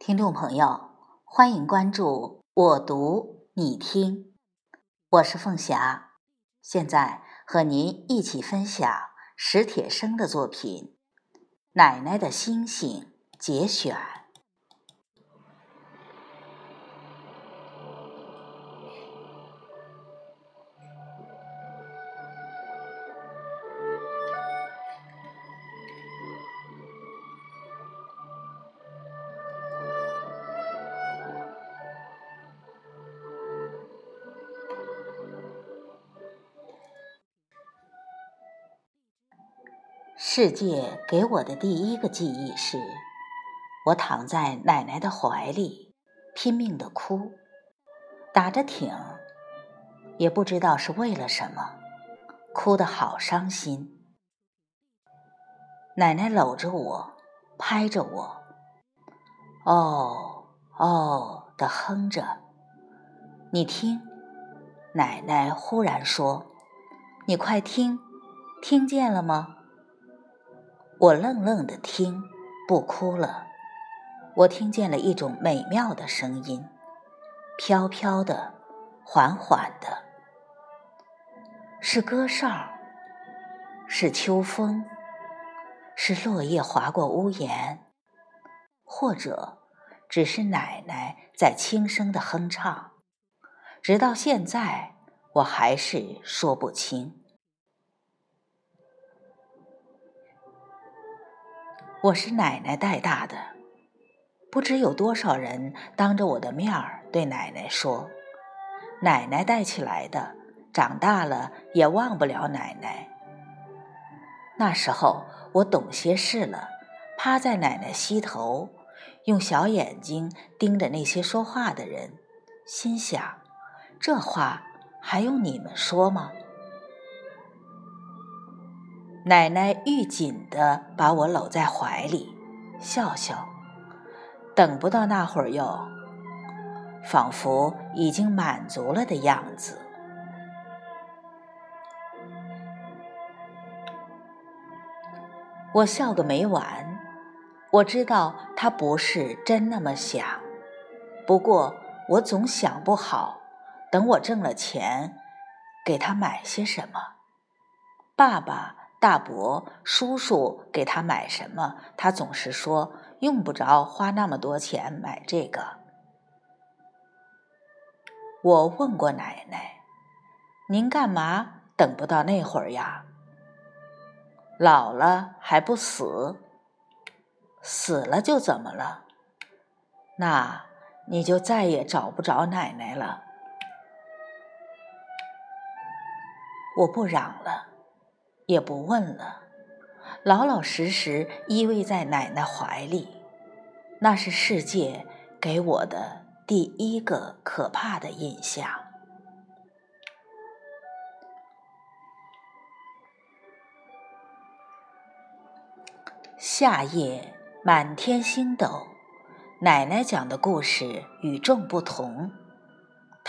听众朋友，欢迎关注我读你听，我是凤霞，现在和您一起分享史铁生的作品《奶奶的星星》节选。世界给我的第一个记忆是，我躺在奶奶的怀里，拼命的哭，打着挺，也不知道是为了什么，哭得好伤心。奶奶搂着我，拍着我，哦哦的哼着。你听，奶奶忽然说：“你快听，听见了吗？”我愣愣的听，不哭了。我听见了一种美妙的声音，飘飘的，缓缓的，是歌哨，是秋风，是落叶划过屋檐，或者只是奶奶在轻声的哼唱。直到现在，我还是说不清。我是奶奶带大的，不知有多少人当着我的面儿对奶奶说：“奶奶带起来的，长大了也忘不了奶奶。”那时候我懂些事了，趴在奶奶膝头，用小眼睛盯着那些说话的人，心想：这话还用你们说吗？奶奶愈紧的把我搂在怀里，笑笑。等不到那会儿哟，仿佛已经满足了的样子。我笑个没完。我知道他不是真那么想，不过我总想不好，等我挣了钱，给他买些什么。爸爸。大伯、叔叔给他买什么，他总是说用不着花那么多钱买这个。我问过奶奶：“您干嘛等不到那会儿呀？老了还不死？死了就怎么了？那你就再也找不着奶奶了。”我不嚷了。也不问了，老老实实依偎在奶奶怀里，那是世界给我的第一个可怕的印象。夏夜满天星斗，奶奶讲的故事与众不同。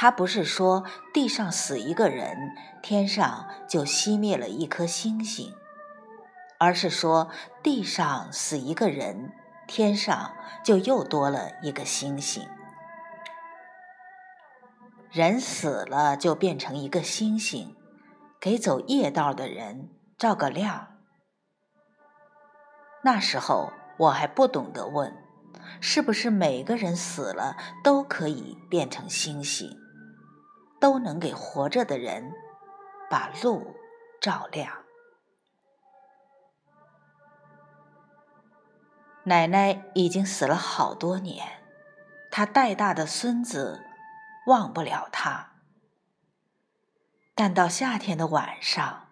他不是说地上死一个人，天上就熄灭了一颗星星，而是说地上死一个人，天上就又多了一个星星。人死了就变成一个星星，给走夜道的人照个亮。那时候我还不懂得问，是不是每个人死了都可以变成星星？都能给活着的人把路照亮。奶奶已经死了好多年，她带大的孙子忘不了她。但到夏天的晚上，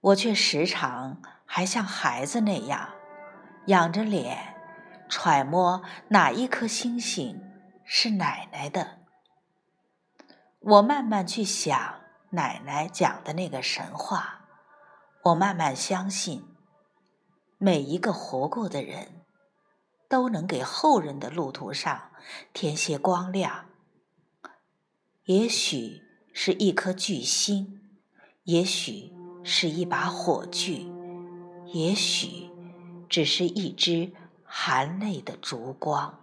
我却时常还像孩子那样，仰着脸揣摩哪一颗星星是奶奶的。我慢慢去想奶奶讲的那个神话，我慢慢相信，每一个活过的人，都能给后人的路途上添些光亮。也许是一颗巨星，也许是一把火炬，也许只是一支含泪的烛光。